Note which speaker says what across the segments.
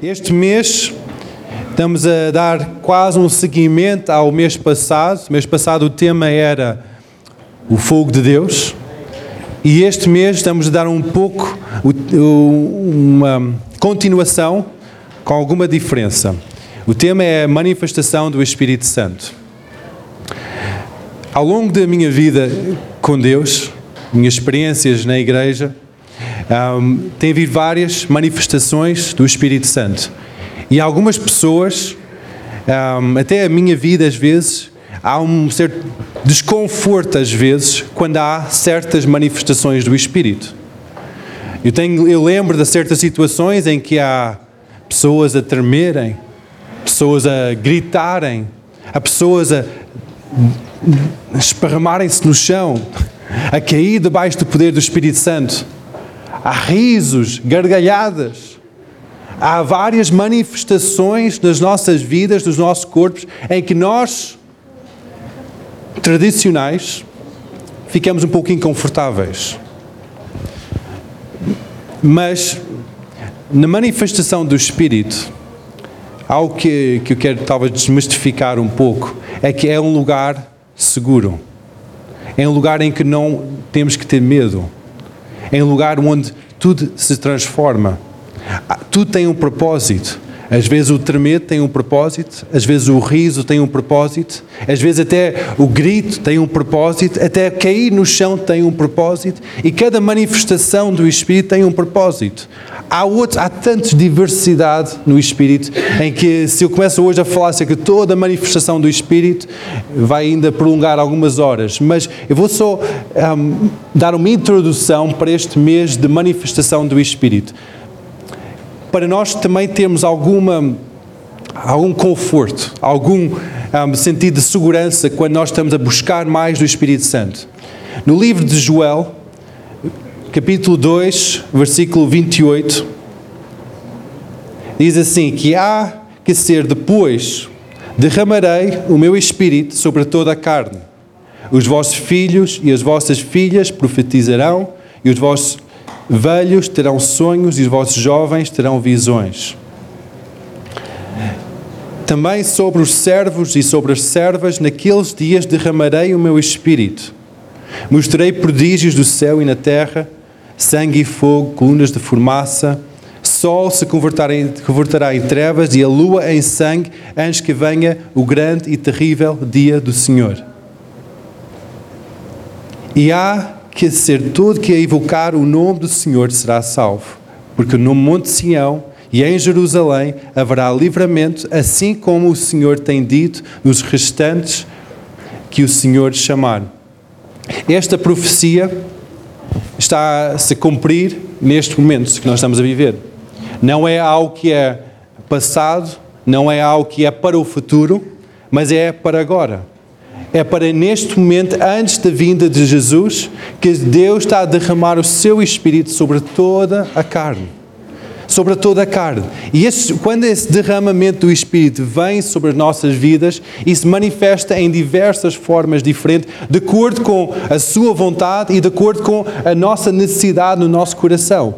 Speaker 1: Este mês estamos a dar quase um seguimento ao mês passado. O mês passado o tema era o fogo de Deus. E este mês estamos a dar um pouco uma continuação com alguma diferença. O tema é a manifestação do Espírito Santo. Ao longo da minha vida com Deus, minhas experiências na igreja, um, tem havido várias manifestações do Espírito Santo. E algumas pessoas, um, até a minha vida às vezes, há um certo desconforto às vezes quando há certas manifestações do Espírito. Eu, tenho, eu lembro de certas situações em que há pessoas a tremerem, pessoas a gritarem, há pessoas a esparramarem-se no chão, a cair debaixo do poder do Espírito Santo há risos, gargalhadas, há várias manifestações nas nossas vidas, nos nossos corpos, em que nós, tradicionais, ficamos um pouco inconfortáveis. Mas, na manifestação do Espírito, algo que, que eu quero talvez desmistificar um pouco, é que é um lugar seguro. É um lugar em que não temos que ter medo em lugar onde tudo se transforma. Ah, tudo tem um propósito. Às vezes o tremer tem um propósito, às vezes o riso tem um propósito, às vezes até o grito tem um propósito, até cair no chão tem um propósito e cada manifestação do Espírito tem um propósito. Há, outro, há tanta diversidade no Espírito em que se eu começo hoje a falar acerca de toda a manifestação do Espírito vai ainda prolongar algumas horas, mas eu vou só um, dar uma introdução para este mês de manifestação do Espírito para nós também termos alguma, algum conforto, algum um, sentido de segurança quando nós estamos a buscar mais do Espírito Santo. No livro de Joel, capítulo 2, versículo 28, diz assim: Que há que ser depois, derramarei o meu espírito sobre toda a carne. Os vossos filhos e as vossas filhas profetizarão, e os vossos velhos terão sonhos e os vossos jovens terão visões. Também sobre os servos e sobre as servas, naqueles dias derramarei o meu espírito. Mostrarei prodígios do céu e na terra, sangue e fogo, colunas de fumaça, sol se converterá em trevas e a lua em sangue, antes que venha o grande e terrível dia do Senhor. E há que ser todo que evocar o nome do Senhor será salvo, porque no Monte Sião e em Jerusalém haverá livramento, assim como o Senhor tem dito nos restantes que o Senhor chamar. Esta profecia está a se cumprir neste momento que nós estamos a viver. Não é algo que é passado, não é algo que é para o futuro, mas é para agora é para neste momento, antes da vinda de Jesus, que Deus está a derramar o seu Espírito sobre toda a carne. Sobre toda a carne. E esse, quando esse derramamento do Espírito vem sobre as nossas vidas, isso manifesta em diversas formas diferentes, de acordo com a sua vontade e de acordo com a nossa necessidade no nosso coração.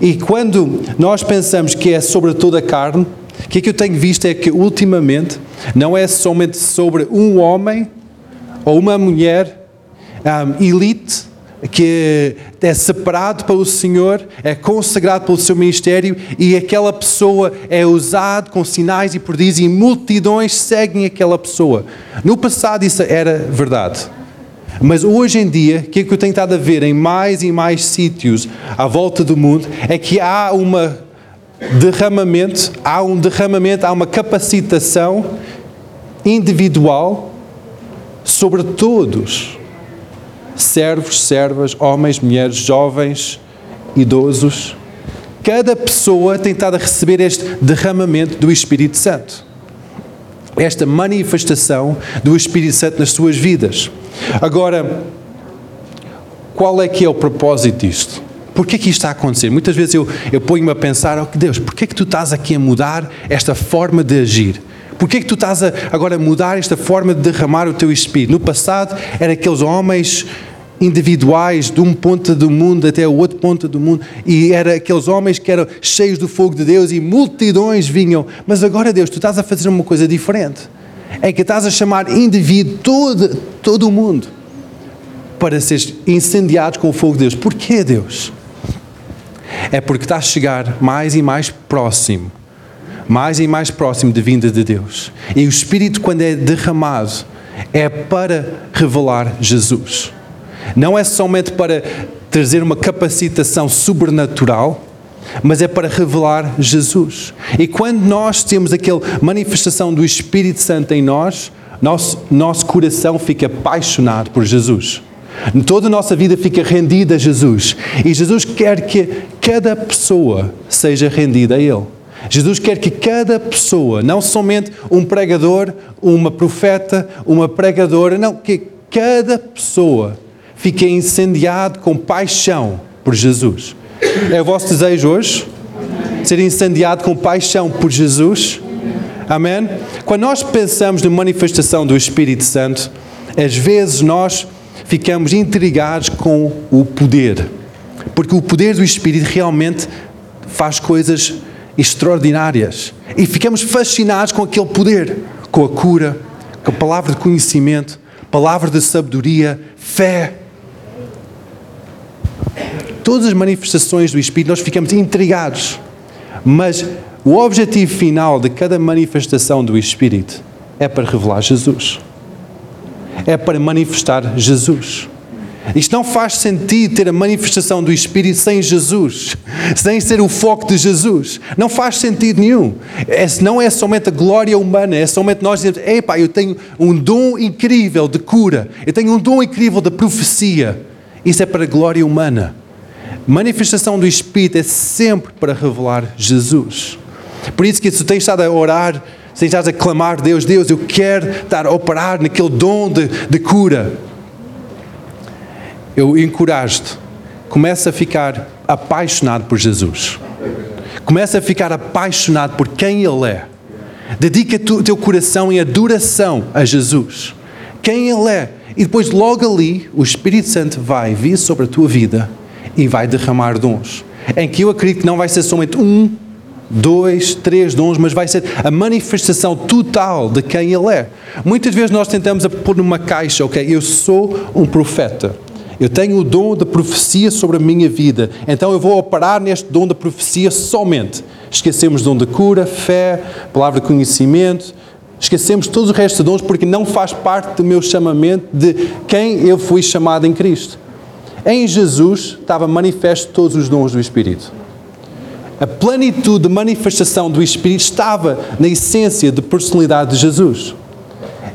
Speaker 1: E quando nós pensamos que é sobre toda a carne, o que é que eu tenho visto é que ultimamente não é somente sobre um homem ou uma mulher um, elite que é separado pelo Senhor, é consagrado pelo seu ministério e aquela pessoa é usada com sinais e prodígios e multidões seguem aquela pessoa. No passado isso era verdade. Mas hoje em dia, o que é que eu tenho estado a ver em mais e mais sítios à volta do mundo é que há uma derramamento, há um derramamento, há uma capacitação individual sobre todos, servos, servas, homens, mulheres, jovens, idosos. Cada pessoa tem estado a receber este derramamento do Espírito Santo. Esta manifestação do Espírito Santo nas suas vidas. Agora, qual é que é o propósito disto? Por que, que isto está a acontecer? Muitas vezes eu, eu ponho-me a pensar, oh Deus, por que, que tu estás aqui a mudar esta forma de agir? Porquê que tu estás a, agora a mudar esta forma de derramar o teu espírito? No passado, eram aqueles homens individuais de um ponto do mundo até o outro ponto do mundo e era aqueles homens que eram cheios do fogo de Deus e multidões vinham. Mas agora, Deus, tu estás a fazer uma coisa diferente. É que estás a chamar indivíduo todo, todo o mundo para ser incendiados com o fogo de Deus. Porquê, Deus? É porque está a chegar mais e mais próximo, mais e mais próximo da vinda de Deus. E o Espírito, quando é derramado, é para revelar Jesus. Não é somente para trazer uma capacitação sobrenatural, mas é para revelar Jesus. E quando nós temos aquela manifestação do Espírito Santo em nós, nosso, nosso coração fica apaixonado por Jesus. Toda a nossa vida fica rendida a Jesus. E Jesus quer que cada pessoa seja rendida a Ele. Jesus quer que cada pessoa, não somente um pregador, uma profeta, uma pregadora, não, que cada pessoa fique incendiado com paixão por Jesus. É o vosso desejo hoje? Ser incendiado com paixão por Jesus? Amém? Quando nós pensamos na manifestação do Espírito Santo, às vezes nós ficamos intrigados com o poder. Porque o poder do Espírito realmente faz coisas extraordinárias. E ficamos fascinados com aquele poder, com a cura, com a palavra de conhecimento, palavra de sabedoria, fé. Todas as manifestações do Espírito nós ficamos intrigados. Mas o objetivo final de cada manifestação do Espírito é para revelar Jesus. É para manifestar Jesus. Isto não faz sentido ter a manifestação do Espírito sem Jesus, sem ser o foco de Jesus. Não faz sentido nenhum. É, não é somente a glória humana, é somente nós dizermos: epá, eu tenho um dom incrível de cura, eu tenho um dom incrível de profecia. Isso é para a glória humana. Manifestação do Espírito é sempre para revelar Jesus. Por isso que se tens estado a orar, se tens estado a clamar, Deus, Deus, eu quero estar a operar naquele dom de, de cura eu encorajo-te, começa a ficar apaixonado por Jesus. Começa a ficar apaixonado por quem Ele é. Dedica o teu coração em adoração a Jesus. Quem Ele é. E depois, logo ali, o Espírito Santo vai vir sobre a tua vida e vai derramar dons. Em que eu acredito que não vai ser somente um, dois, três dons, mas vai ser a manifestação total de quem Ele é. Muitas vezes nós tentamos pôr numa caixa, ok, eu sou um profeta. Eu tenho o dom da profecia sobre a minha vida, então eu vou operar neste dom da profecia somente. Esquecemos o dom da cura, fé, palavra de conhecimento, esquecemos todos os restos de dons porque não faz parte do meu chamamento de quem eu fui chamado em Cristo. Em Jesus estava manifesto todos os dons do Espírito. A plenitude de manifestação do Espírito estava na essência de personalidade de Jesus.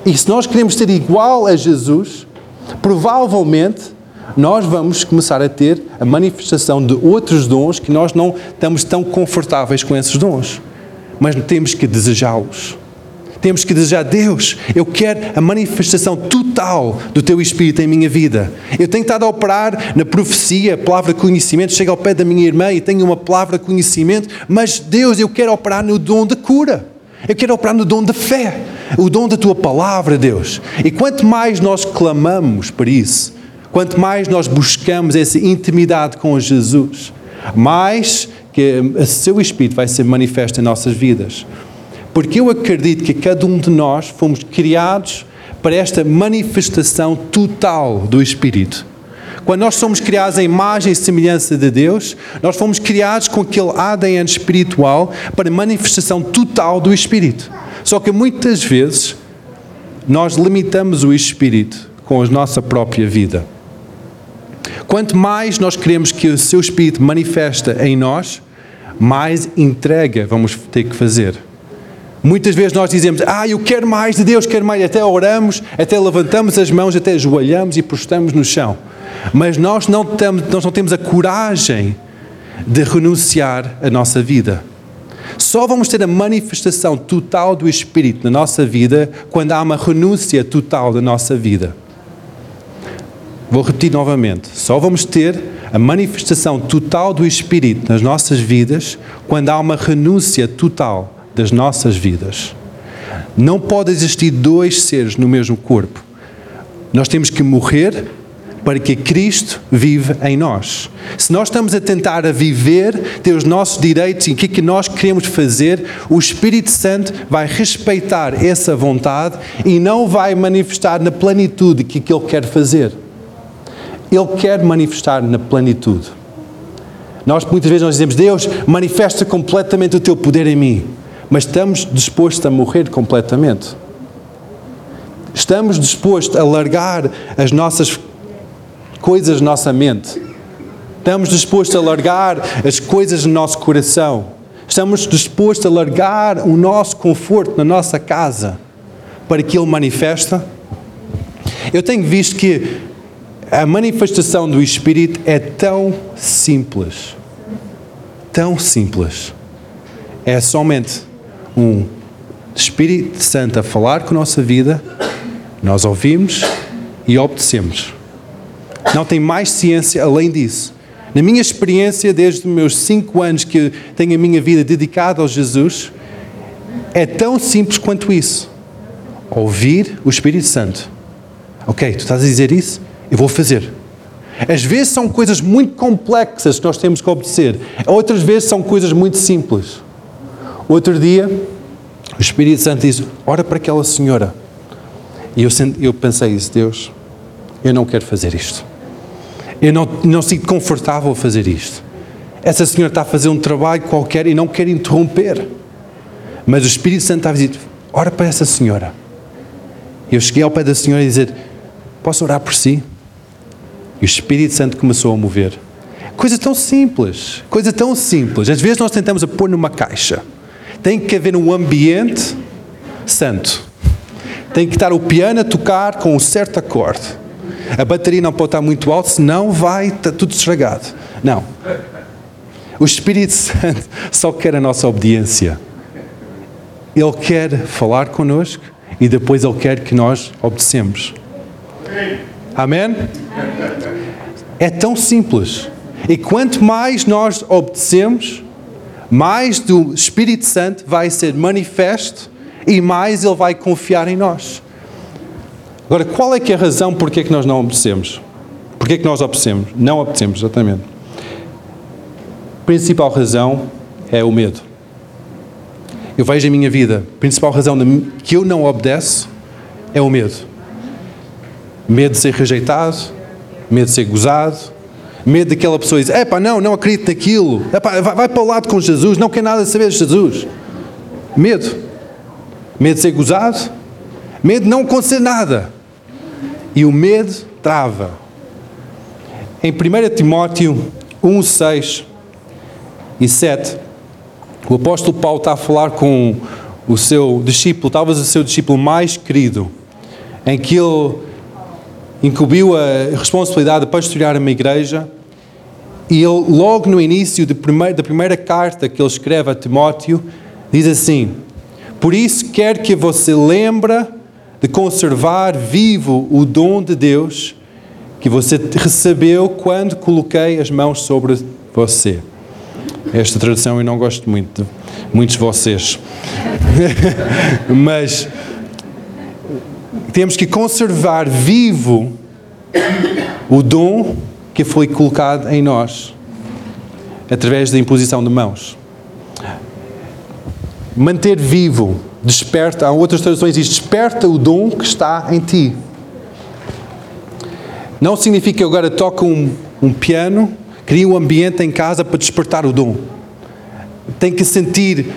Speaker 1: E se nós queremos ser igual a Jesus, provavelmente nós vamos começar a ter a manifestação de outros dons que nós não estamos tão confortáveis com esses dons. Mas temos que desejá-los. Temos que desejar, Deus, eu quero a manifestação total do Teu Espírito em minha vida. Eu tenho estado a operar na profecia, palavra de conhecimento, chego ao pé da minha irmã e tenho uma palavra conhecimento, mas Deus, eu quero operar no dom da cura. Eu quero operar no dom da fé, o dom da Tua palavra, Deus. E quanto mais nós clamamos por isso, Quanto mais nós buscamos essa intimidade com Jesus, mais que o seu Espírito vai ser manifesto em nossas vidas. Porque eu acredito que cada um de nós fomos criados para esta manifestação total do Espírito. Quando nós somos criados em imagem e semelhança de Deus, nós fomos criados com aquele ADN espiritual para manifestação total do Espírito. Só que muitas vezes nós limitamos o Espírito com a nossa própria vida. Quanto mais nós queremos que o seu Espírito manifesta em nós, mais entrega vamos ter que fazer. Muitas vezes nós dizemos, ah, eu quero mais de Deus, quero mais, até oramos, até levantamos as mãos, até ajoelhamos e postamos no chão. Mas nós não, temos, nós não temos a coragem de renunciar à nossa vida. Só vamos ter a manifestação total do Espírito na nossa vida quando há uma renúncia total da nossa vida. Vou repetir novamente: só vamos ter a manifestação total do Espírito nas nossas vidas quando há uma renúncia total das nossas vidas. Não pode existir dois seres no mesmo corpo. Nós temos que morrer para que Cristo vive em nós. Se nós estamos a tentar a viver, ter os nossos direitos e o que é que nós queremos fazer, o Espírito Santo vai respeitar essa vontade e não vai manifestar na plenitude que Ele quer fazer. Ele quer manifestar na plenitude. Nós muitas vezes nós dizemos, Deus, manifesta completamente o teu poder em mim, mas estamos dispostos a morrer completamente. Estamos dispostos a largar as nossas coisas na nossa mente. Estamos dispostos a largar as coisas do nosso coração. Estamos dispostos a largar o nosso conforto na nossa casa para que Ele manifesta. Eu tenho visto que a manifestação do Espírito é tão simples. Tão simples. É somente um Espírito Santo a falar com a nossa vida, nós ouvimos e obedecemos. Não tem mais ciência além disso. Na minha experiência, desde os meus cinco anos que tenho a minha vida dedicada ao Jesus, é tão simples quanto isso. Ouvir o Espírito Santo. Ok, tu estás a dizer isso? Eu vou fazer. Às vezes são coisas muito complexas que nós temos que obedecer. Outras vezes são coisas muito simples. Outro dia, o Espírito Santo diz: Ora para aquela senhora. E eu, eu pensei isso, Deus, eu não quero fazer isto. Eu não, não sinto confortável a fazer isto. Essa senhora está a fazer um trabalho qualquer e não quer interromper. Mas o Espírito Santo está a dizer: ora para essa senhora. Eu cheguei ao pé da senhora e dizer: Posso orar por si? E o Espírito Santo começou a mover. Coisa tão simples, coisa tão simples. Às vezes nós tentamos a pôr numa caixa. Tem que haver um ambiente santo. Tem que estar o piano a tocar com um certo acorde. A bateria não pode estar muito alta, senão vai estar tudo estragado. Não. O Espírito Santo só quer a nossa obediência. Ele quer falar connosco e depois Ele quer que nós obedecemos. Amém? É tão simples. E quanto mais nós obedecemos, mais do Espírito Santo vai ser manifesto e mais Ele vai confiar em nós. Agora, qual é que é a razão porque é que nós não obedecemos? Porque é que nós obedecemos? Não obedecemos, exatamente. A principal razão é o medo. Eu vejo a minha vida, a principal razão que eu não obedeço é o medo. Medo de ser rejeitado, medo de ser gozado, medo daquela pessoa dizer, epá, não, não acredito naquilo, epá, vai, vai para o lado com Jesus, não quer nada saber de Jesus. Medo. Medo de ser gozado, medo de não acontecer nada. E o medo trava. Em 1 Timóteo 1, 6 e 7, o apóstolo Paulo está a falar com o seu discípulo, talvez o seu discípulo mais querido, em que ele incumbiu a responsabilidade de pastorear uma igreja, e ele, logo no início primeiro, da primeira carta que ele escreve a Timóteo, diz assim: Por isso quer que você lembre de conservar vivo o dom de Deus que você recebeu quando coloquei as mãos sobre você. Esta tradução eu não gosto muito, muitos de vocês. Mas temos que conservar vivo o dom que foi colocado em nós através da imposição de mãos. Manter vivo Desperta, há outras traduções diz, desperta o dom que está em ti. Não significa que agora toco um, um piano, crio um ambiente em casa para despertar o dom. Tem que sentir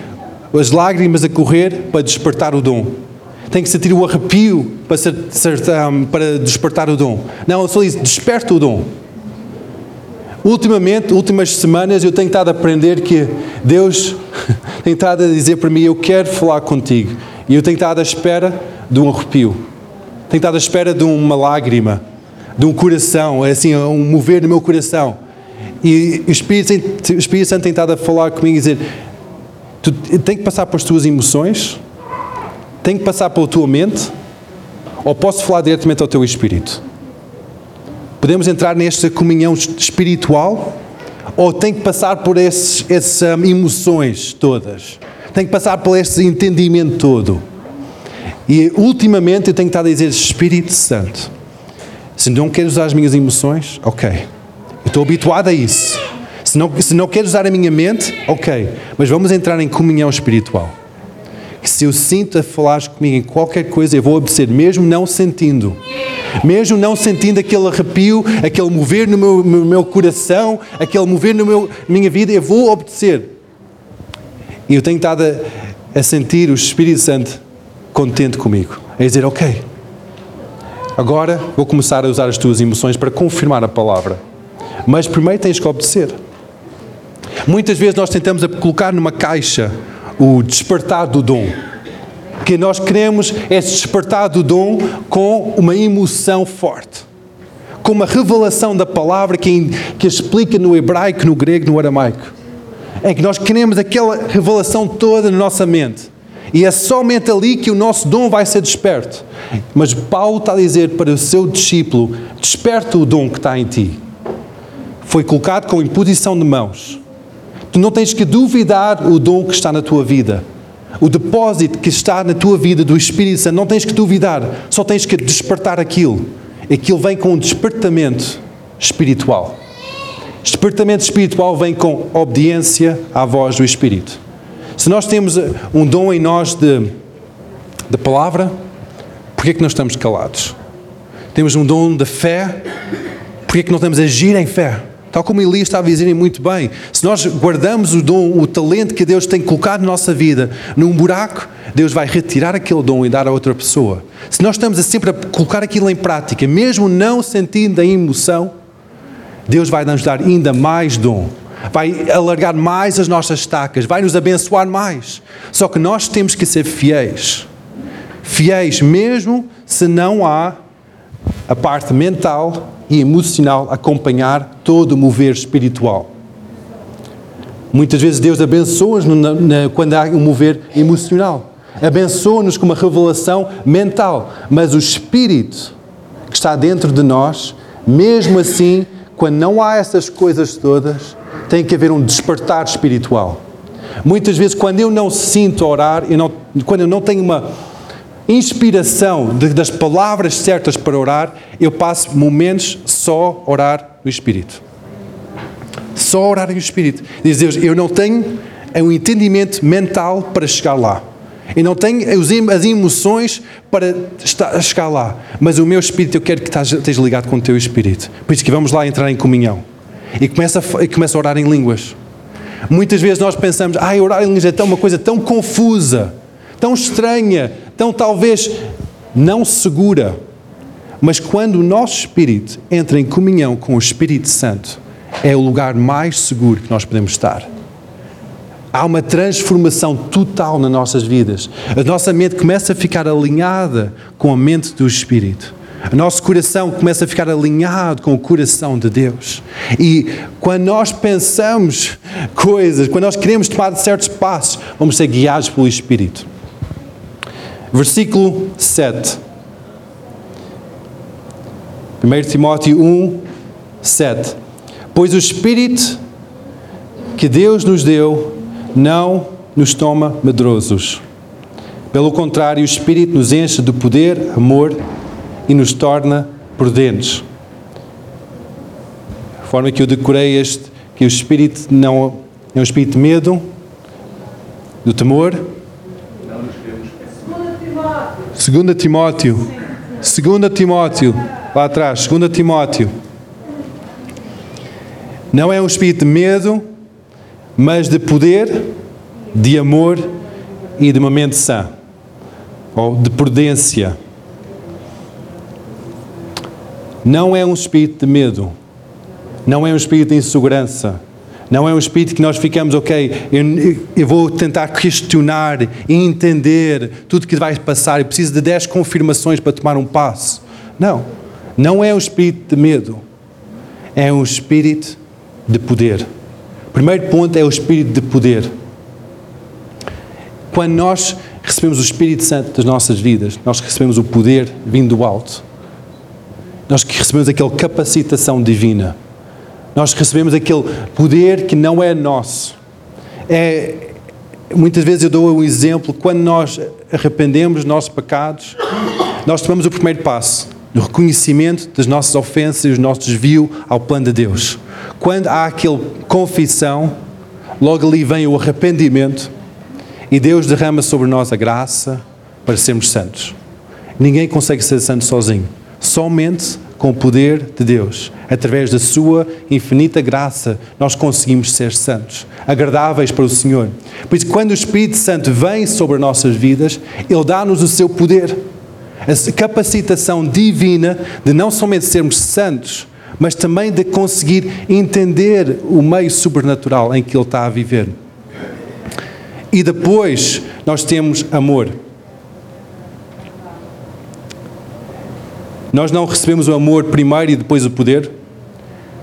Speaker 1: as lágrimas a correr para despertar o dom. Tem que sentir o arrepio para, ser, para despertar o dom. Não, eu só diz, desperta o dom. Ultimamente, últimas semanas, eu tenho estado a aprender que Deus tem estado a dizer para mim: Eu quero falar contigo. E eu tenho estado à espera de um arrepio, tenho estado à espera de uma lágrima, de um coração, é assim, um mover no meu coração. E o Espírito, o Espírito Santo tem estado a falar comigo e dizer: Tu tem que passar pelas tuas emoções, tem que passar pela tua mente, ou posso falar diretamente ao teu espírito? Podemos entrar nesta comunhão espiritual ou tem que passar por esses, essas um, emoções todas? Tem que passar por esse entendimento todo. E ultimamente eu tenho estado a dizer Espírito Santo. Se não quero usar as minhas emoções, ok. Eu estou habituado a isso. Se não, se não quero usar a minha mente, ok. Mas vamos entrar em comunhão espiritual. Se eu sinto a falar comigo em qualquer coisa, eu vou obedecer, mesmo não sentindo. Mesmo não sentindo aquele arrepio, aquele mover no meu, no meu coração, aquele mover na minha vida, eu vou obedecer. E eu tenho estado a, a sentir o Espírito Santo contente comigo. A dizer, ok, agora vou começar a usar as tuas emoções para confirmar a palavra. Mas primeiro tens que obedecer. Muitas vezes nós tentamos colocar numa caixa o despertar do dom. Que nós queremos é despertar do dom com uma emoção forte. Com uma revelação da palavra que, que explica no hebraico, no grego, no aramaico. É que nós queremos aquela revelação toda na nossa mente. E é somente ali que o nosso dom vai ser desperto. Mas Paulo está a dizer para o seu discípulo: desperta o dom que está em ti. Foi colocado com imposição de mãos. Tu não tens que duvidar o dom que está na tua vida. O depósito que está na tua vida do Espírito Santo, não tens que duvidar, só tens que despertar aquilo. Aquilo vem com um despertamento espiritual. Despertamento espiritual vem com obediência à voz do Espírito. Se nós temos eh, um dom em nós de, de palavra, por que é que nós estamos calados? Temos um dom de fé, por que é que não estamos a agir em fé? Tal como Elias estava a dizer muito bem, se nós guardamos o dom, o talento que Deus tem colocado na nossa vida num buraco, Deus vai retirar aquele dom e dar a outra pessoa. Se nós estamos a sempre a colocar aquilo em prática, mesmo não sentindo a emoção, Deus vai nos dar ainda mais dom, vai alargar mais as nossas estacas, vai nos abençoar mais. Só que nós temos que ser fiéis. Fiéis mesmo se não há a parte mental e emocional acompanhar todo o mover espiritual. Muitas vezes Deus abençoa-nos quando há um mover emocional. Abençoa-nos com uma revelação mental. Mas o Espírito que está dentro de nós, mesmo assim, quando não há essas coisas todas, tem que haver um despertar espiritual. Muitas vezes, quando eu não sinto orar, eu não, quando eu não tenho uma inspiração de, das palavras certas para orar, eu passo momentos só orar no Espírito. Só orar no Espírito. Diz Deus, eu não tenho um entendimento mental para chegar lá. Eu não tenho as emoções para chegar lá. Mas o meu Espírito, eu quero que esteja ligado com o teu Espírito. Por isso que vamos lá entrar em comunhão. E começa a, e começa a orar em línguas. Muitas vezes nós pensamos, ah, orar em línguas é uma coisa tão confusa, tão estranha, tão talvez não segura. Mas quando o nosso espírito entra em comunhão com o Espírito Santo, é o lugar mais seguro que nós podemos estar. Há uma transformação total nas nossas vidas. A nossa mente começa a ficar alinhada com a mente do Espírito. O nosso coração começa a ficar alinhado com o coração de Deus. E quando nós pensamos coisas, quando nós queremos tomar certos passos, vamos ser guiados pelo Espírito. Versículo 7. 1 Timóteo 1, 7. Pois o Espírito que Deus nos deu não nos toma medrosos. Pelo contrário, o Espírito nos enche de poder, amor e nos torna prudentes. A forma que eu decorei este, que o Espírito não é um Espírito de medo, do temor, Segunda Timóteo. Segunda Timóteo. Lá atrás. Segunda Timóteo. Não é um espírito de medo, mas de poder, de amor e de uma mente sã. Ou de prudência. Não é um espírito de medo. Não é um espírito de insegurança não é um espírito que nós ficamos, ok, eu, eu, vou tentar questionar e entender tudo que vai passar e preciso de 10 confirmações para tomar um passo. Não. Não é um espírito de medo. É um espírito de poder. Primeiro ponto é o espírito de poder. Quando nós recebemos o Espírito Santo das nossas vidas, nós recebemos o poder vindo do alto. Nós recebemos aquela capacitação divina. Nós recebemos aquele poder que não é nosso. É, muitas vezes eu dou um exemplo, quando nós arrependemos dos nossos pecados, nós tomamos o primeiro passo. no reconhecimento das nossas ofensas e o nosso desvio ao plano de Deus. Quando há aquela confissão, logo ali vem o arrependimento e Deus derrama sobre nós a graça para sermos santos. Ninguém consegue ser santo sozinho, somente com o poder de Deus. Através da Sua infinita graça, nós conseguimos ser santos, agradáveis para o Senhor. Por isso, quando o Espírito Santo vem sobre nossas vidas, Ele dá-nos o seu poder a capacitação divina de não somente sermos santos, mas também de conseguir entender o meio sobrenatural em que ele está a viver. E depois nós temos amor. Nós não recebemos o amor primeiro e depois o poder.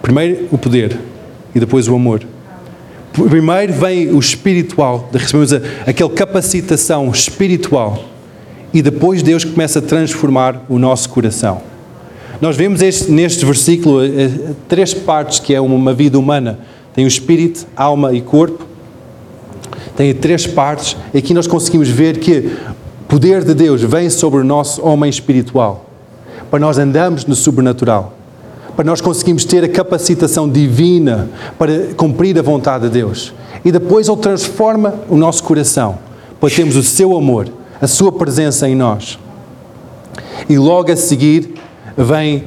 Speaker 1: Primeiro o poder e depois o amor. Primeiro vem o espiritual, recebemos aquela capacitação espiritual e depois Deus começa a transformar o nosso coração. Nós vemos este, neste versículo eh, eh, três partes que é uma vida humana. Tem o espírito, alma e corpo. Tem três partes. E aqui nós conseguimos ver que o poder de Deus vem sobre o nosso homem espiritual. Para nós andarmos no sobrenatural. Para nós conseguirmos ter a capacitação divina para cumprir a vontade de Deus. E depois Ele transforma o nosso coração para termos o seu amor a sua presença em nós. E logo a seguir vem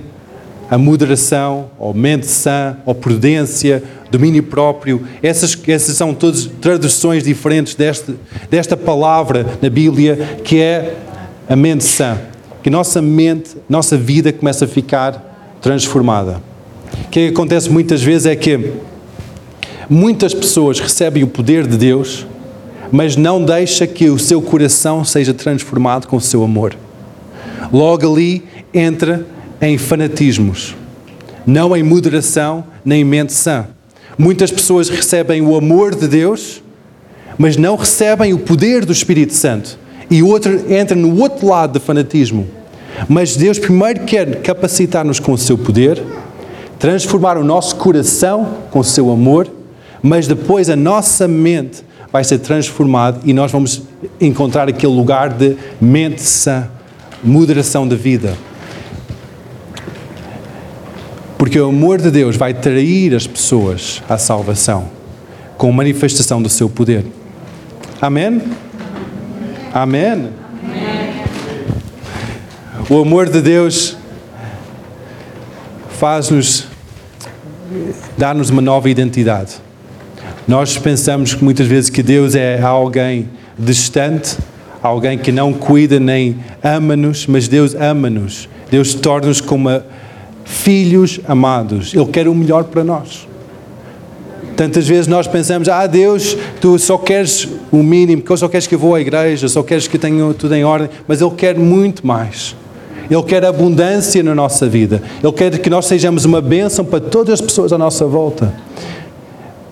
Speaker 1: a moderação, ou mente sã, ou prudência, domínio próprio. Essas, essas são todas traduções diferentes deste, desta palavra na Bíblia, que é a mente sã. Que nossa mente, nossa vida começa a ficar transformada. O que acontece muitas vezes é que muitas pessoas recebem o poder de Deus mas não deixa que o seu coração seja transformado com o seu amor. Logo ali entra em fanatismos, não em moderação nem em mente sã. Muitas pessoas recebem o amor de Deus, mas não recebem o poder do Espírito Santo. E outro entra no outro lado do fanatismo. Mas Deus primeiro quer capacitar-nos com o seu poder, transformar o nosso coração com o seu amor, mas depois a nossa mente vai ser transformado e nós vamos encontrar aquele lugar de mente sã, moderação da vida. Porque o amor de Deus vai trair as pessoas à salvação com manifestação do seu poder. Amém? Amém? O amor de Deus faz-nos, dá-nos uma nova identidade. Nós pensamos que muitas vezes que Deus é alguém distante, alguém que não cuida nem ama-nos, mas Deus ama-nos. Deus torna-nos como filhos amados. Ele quer o melhor para nós. Tantas vezes nós pensamos, ah Deus, tu só queres o mínimo, que só queres que eu vou à igreja, só queres que tenha tudo em ordem, mas Ele quer muito mais. Ele quer abundância na nossa vida. Ele quer que nós sejamos uma bênção para todas as pessoas à nossa volta.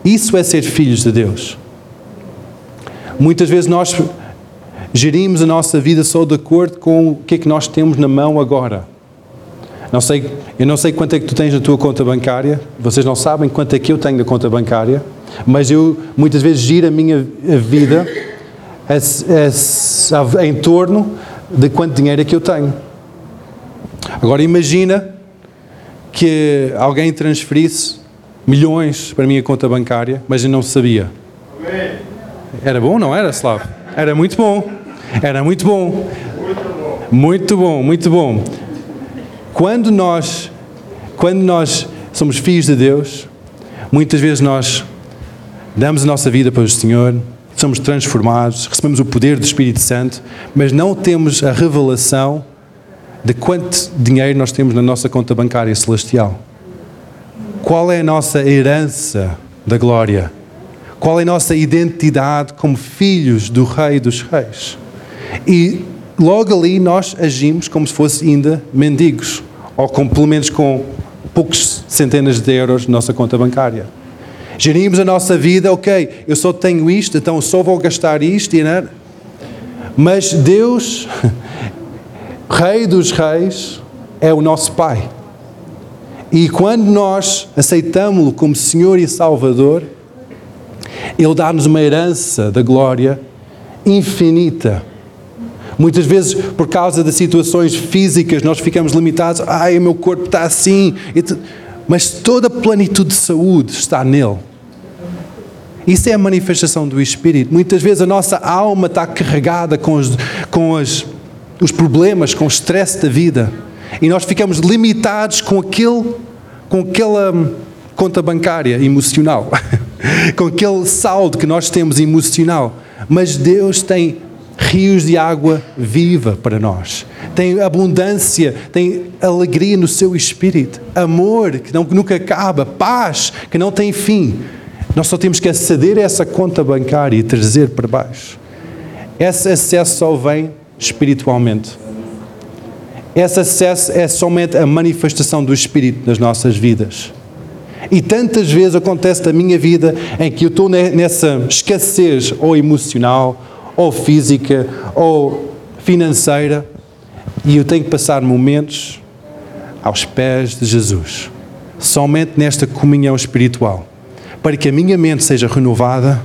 Speaker 1: Isso é ser filhos de Deus. Muitas vezes nós gerimos a nossa vida só de acordo com o que é que nós temos na mão agora. Não sei, eu não sei quanto é que tu tens na tua conta bancária, vocês não sabem quanto é que eu tenho na conta bancária, mas eu muitas vezes giro a minha vida a, a, em torno de quanto dinheiro é que eu tenho. Agora imagina que alguém transferisse milhões para a minha conta bancária, mas eu não sabia. Era bom, não era, Slav? Era muito bom. Era muito bom. Muito bom, muito bom. Quando nós, quando nós somos filhos de Deus, muitas vezes nós damos a nossa vida para o Senhor, somos transformados, recebemos o poder do Espírito Santo, mas não temos a revelação de quanto dinheiro nós temos na nossa conta bancária celestial. Qual é a nossa herança da glória? Qual é a nossa identidade como filhos do Rei dos Reis? E logo ali nós agimos como se fosse ainda mendigos, ou com, pelo menos com poucos centenas de euros na nossa conta bancária. Gerimos a nossa vida, ok, eu só tenho isto, então só vou gastar isto, não. mas Deus, Rei dos Reis, é o nosso Pai. E quando nós aceitamos-lo como Senhor e Salvador, Ele dá-nos uma herança da glória infinita, Muitas vezes, por causa de situações físicas, nós ficamos limitados. Ai, o meu corpo está assim. Mas toda a plenitude de saúde está nele. Isso é a manifestação do Espírito. Muitas vezes a nossa alma está carregada com os, com as, os problemas, com o stress da vida. E nós ficamos limitados com aquele, com aquela hum, conta bancária emocional, com aquele saldo que nós temos emocional. Mas Deus tem rios de água viva para nós. Tem abundância, tem alegria no seu espírito, amor que não, nunca acaba, paz que não tem fim. Nós só temos que aceder a essa conta bancária e trazer para baixo. Esse acesso só vem espiritualmente. Esse acesso é somente a manifestação do Espírito nas nossas vidas. E tantas vezes acontece na minha vida em que eu estou nessa escassez ou emocional, ou física, ou financeira, e eu tenho que passar momentos aos pés de Jesus, somente nesta comunhão espiritual, para que a minha mente seja renovada,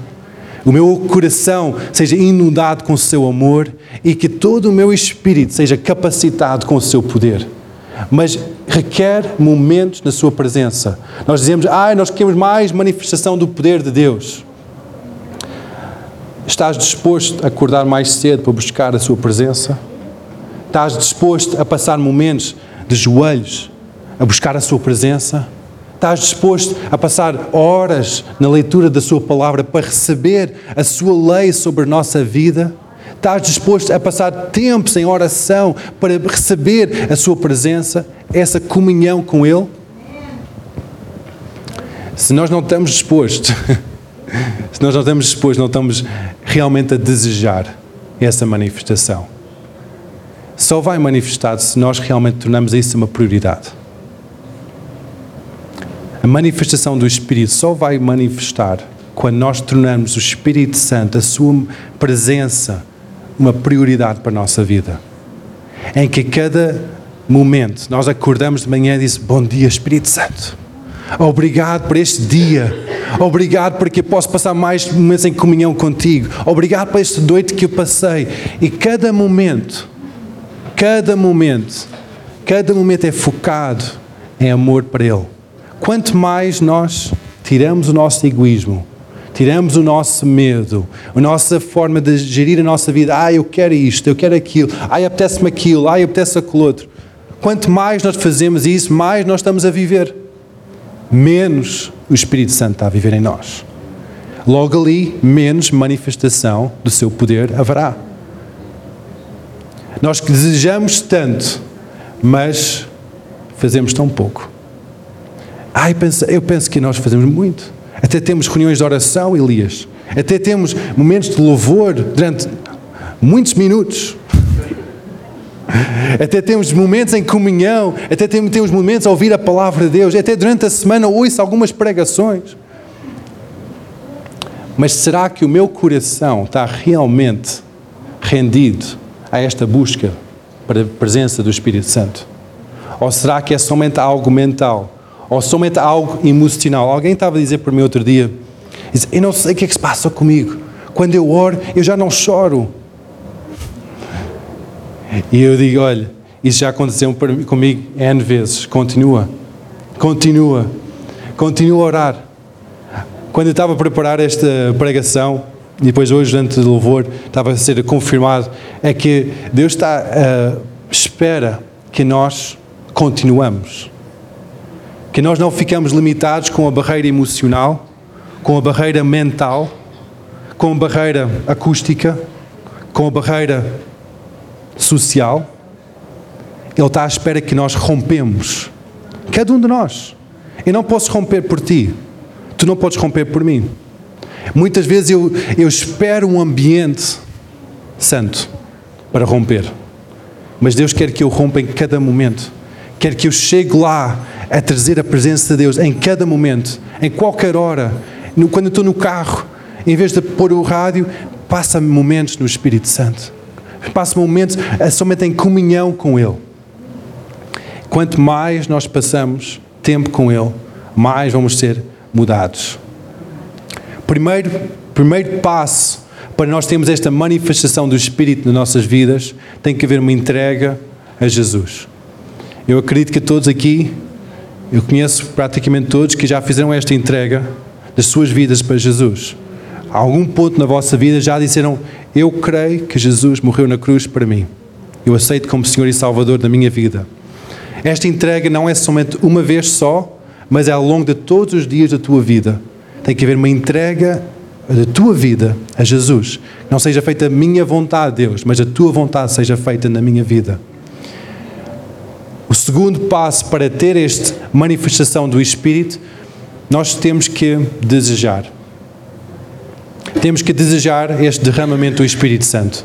Speaker 1: o meu coração seja inundado com o seu amor e que todo o meu espírito seja capacitado com o seu poder. Mas requer momentos na sua presença. Nós dizemos, ah, nós queremos mais manifestação do poder de Deus. Estás disposto a acordar mais cedo para buscar a Sua presença? Estás disposto a passar momentos de joelhos a buscar a Sua presença? Estás disposto a passar horas na leitura da Sua palavra para receber a Sua lei sobre a nossa vida? Estás disposto a passar tempos em oração para receber a Sua presença, essa comunhão com Ele? Se nós não estamos dispostos se nós não estamos dispostos, não estamos realmente a desejar essa manifestação. Só vai manifestar se nós realmente tornamos isso uma prioridade. A manifestação do Espírito só vai manifestar quando nós tornamos o Espírito Santo, a sua presença, uma prioridade para a nossa vida. Em que a cada momento nós acordamos de manhã e dizemos: Bom dia, Espírito Santo. Obrigado por este dia. Obrigado porque posso passar mais momentos em comunhão contigo. Obrigado por este noite que eu passei. E cada momento, cada momento, cada momento é focado em amor para Ele. Quanto mais nós tiramos o nosso egoísmo, tiramos o nosso medo, a nossa forma de gerir a nossa vida, ah, eu quero isto, eu quero aquilo, ah, apetece-me aquilo, ah, apetece aquilo outro. Quanto mais nós fazemos isso, mais nós estamos a viver menos o Espírito Santo está a viver em nós. Logo ali, menos manifestação do seu poder haverá. Nós desejamos tanto, mas fazemos tão pouco. Eu penso, eu penso que nós fazemos muito. Até temos reuniões de oração, Elias. Até temos momentos de louvor durante muitos minutos. Até temos momentos em comunhão, até temos momentos a ouvir a palavra de Deus, até durante a semana ouço algumas pregações. Mas será que o meu coração está realmente rendido a esta busca para a presença do Espírito Santo? Ou será que é somente algo mental? Ou somente algo emocional? Alguém estava a dizer por mim outro dia: Eu não sei o que é que se passa comigo. Quando eu oro, eu já não choro. E eu digo: olha, isso já aconteceu comigo N vezes. Continua, continua, continua a orar. Quando eu estava a preparar esta pregação, e depois hoje, antes do louvor, estava a ser confirmado, é que Deus está, uh, espera que nós continuamos. Que nós não ficamos limitados com a barreira emocional, com a barreira mental, com a barreira acústica, com a barreira social, Ele está à espera que nós rompemos. Cada um de nós. Eu não posso romper por ti. Tu não podes romper por mim. Muitas vezes eu, eu espero um ambiente santo para romper. Mas Deus quer que eu rompa em cada momento. Quer que eu chegue lá a trazer a presença de Deus em cada momento, em qualquer hora. Quando estou no carro, em vez de pôr o rádio, passa momentos no Espírito Santo passo momentos somente em comunhão com Ele. Quanto mais nós passamos tempo com Ele, mais vamos ser mudados. Primeiro, primeiro passo para nós termos esta manifestação do Espírito nas nossas vidas, tem que haver uma entrega a Jesus. Eu acredito que todos aqui, eu conheço praticamente todos que já fizeram esta entrega das suas vidas para Jesus. A algum ponto na vossa vida já disseram: Eu creio que Jesus morreu na cruz para mim. Eu aceito como Senhor e Salvador da minha vida. Esta entrega não é somente uma vez só, mas é ao longo de todos os dias da tua vida. Tem que haver uma entrega da tua vida a Jesus. Não seja feita a minha vontade, Deus, mas a tua vontade seja feita na minha vida. O segundo passo para ter esta manifestação do Espírito, nós temos que desejar. Temos que desejar este derramamento do Espírito Santo,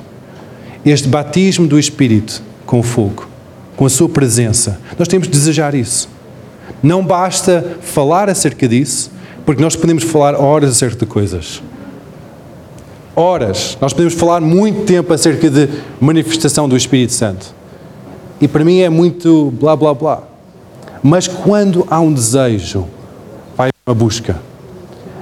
Speaker 1: este batismo do Espírito com fogo, com a Sua presença. Nós temos que desejar isso. Não basta falar acerca disso, porque nós podemos falar horas acerca de coisas. Horas. Nós podemos falar muito tempo acerca de manifestação do Espírito Santo. E para mim é muito blá blá blá. Mas quando há um desejo, vai haver uma busca.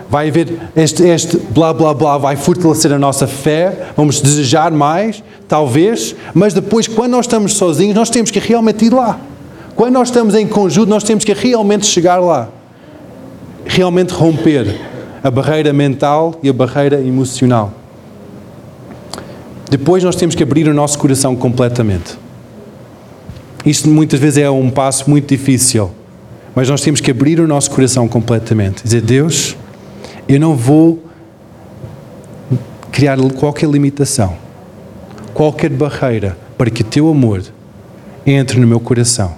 Speaker 1: Vai haver este, este blá blá blá, vai fortalecer a nossa fé, vamos desejar mais, talvez, mas depois, quando nós estamos sozinhos, nós temos que realmente ir lá. Quando nós estamos em conjunto, nós temos que realmente chegar lá. Realmente romper a barreira mental e a barreira emocional. Depois nós temos que abrir o nosso coração completamente. Isto muitas vezes é um passo muito difícil, mas nós temos que abrir o nosso coração completamente. Dizer, Deus, eu não vou criar qualquer limitação, qualquer barreira para que o teu amor entre no meu coração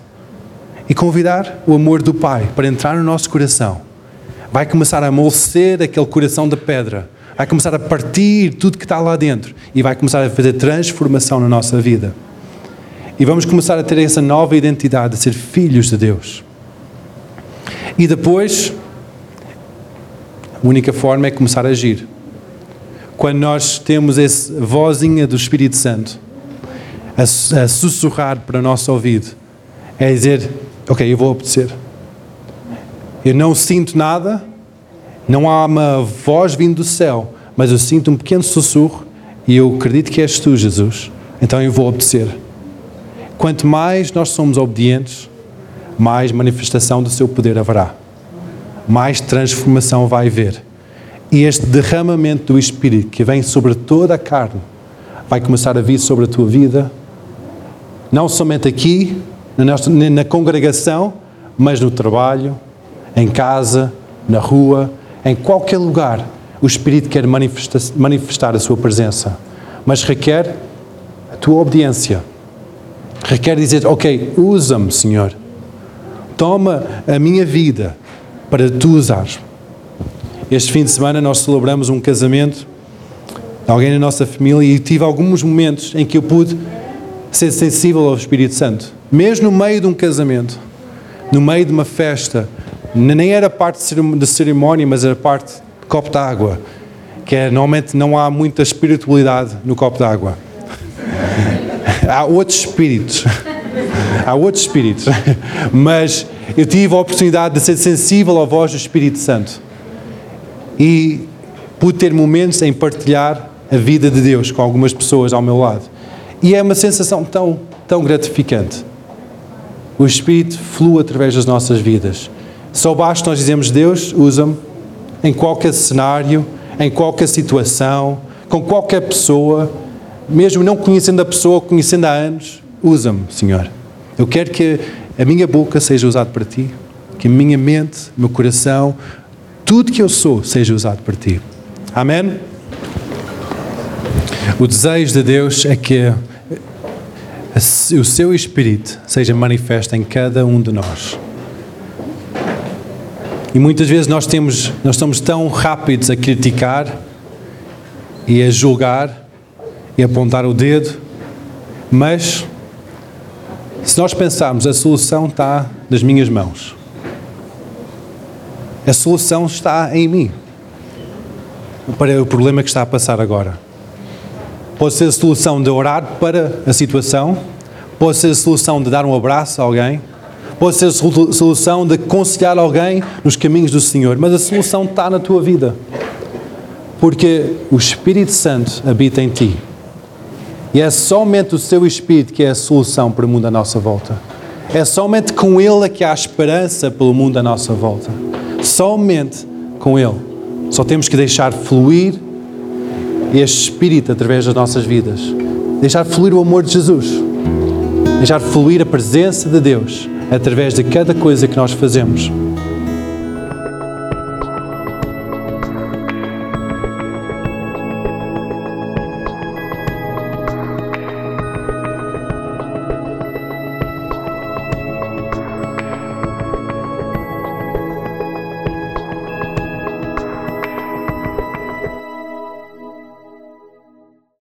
Speaker 1: e convidar o amor do Pai para entrar no nosso coração. Vai começar a amolecer aquele coração de pedra, vai começar a partir tudo que está lá dentro e vai começar a fazer transformação na nossa vida. E vamos começar a ter essa nova identidade de ser filhos de Deus. E depois, a única forma é começar a agir. Quando nós temos essa vozinha do Espírito Santo a, a sussurrar para o nosso ouvido, é dizer: ok, eu vou obedecer. Eu não sinto nada, não há uma voz vindo do céu, mas eu sinto um pequeno sussurro e eu acredito que és tu, Jesus. Então eu vou obedecer. Quanto mais nós somos obedientes, mais manifestação do seu poder haverá. Mais transformação vai haver. E este derramamento do Espírito que vem sobre toda a carne vai começar a vir sobre a tua vida, não somente aqui, na, congregação, mas no trabalho, em casa, na rua, em qualquer lugar. O Espírito quer manifestar a sua presença, mas requer a tua obediência. Requer dizer: Ok, usa-me, Senhor. Toma a minha vida para tu usares. Este fim de semana nós celebramos um casamento de alguém na nossa família e tive alguns momentos em que eu pude ser sensível ao Espírito Santo mesmo no meio de um casamento, no meio de uma festa, nem era parte de cerimónia, mas era parte de copo de água, que é, normalmente não há muita espiritualidade no copo de água. Há outros espíritos. há outros espíritos. mas eu tive a oportunidade de ser sensível à voz do Espírito Santo. E pude ter momentos em partilhar a vida de Deus com algumas pessoas ao meu lado. E é uma sensação tão, tão gratificante o Espírito flui através das nossas vidas. Só basta nós dizermos: Deus, usa-me em qualquer cenário, em qualquer situação, com qualquer pessoa, mesmo não conhecendo a pessoa, conhecendo há anos, usa-me, Senhor. Eu quero que a minha boca seja usada para ti, que a minha mente, meu coração, tudo que eu sou seja usado para ti. Amém? O desejo de Deus é que o seu Espírito seja manifesto em cada um de nós. E muitas vezes nós temos, nós estamos tão rápidos a criticar e a julgar e apontar o dedo, mas se nós pensarmos a solução está nas minhas mãos. A solução está em mim para o problema que está a passar agora. Pode ser a solução de orar para a situação, pode ser a solução de dar um abraço a alguém, pode ser a solução de aconselhar alguém nos caminhos do Senhor, mas a solução está na tua vida. Porque o Espírito Santo habita em ti. E é somente o seu Espírito que é a solução para o mundo à nossa volta. É somente com Ele que há esperança pelo mundo à nossa volta. Somente com Ele. Só temos que deixar fluir este Espírito através das nossas vidas. Deixar fluir o amor de Jesus. Deixar fluir a presença de Deus através de cada coisa que nós fazemos.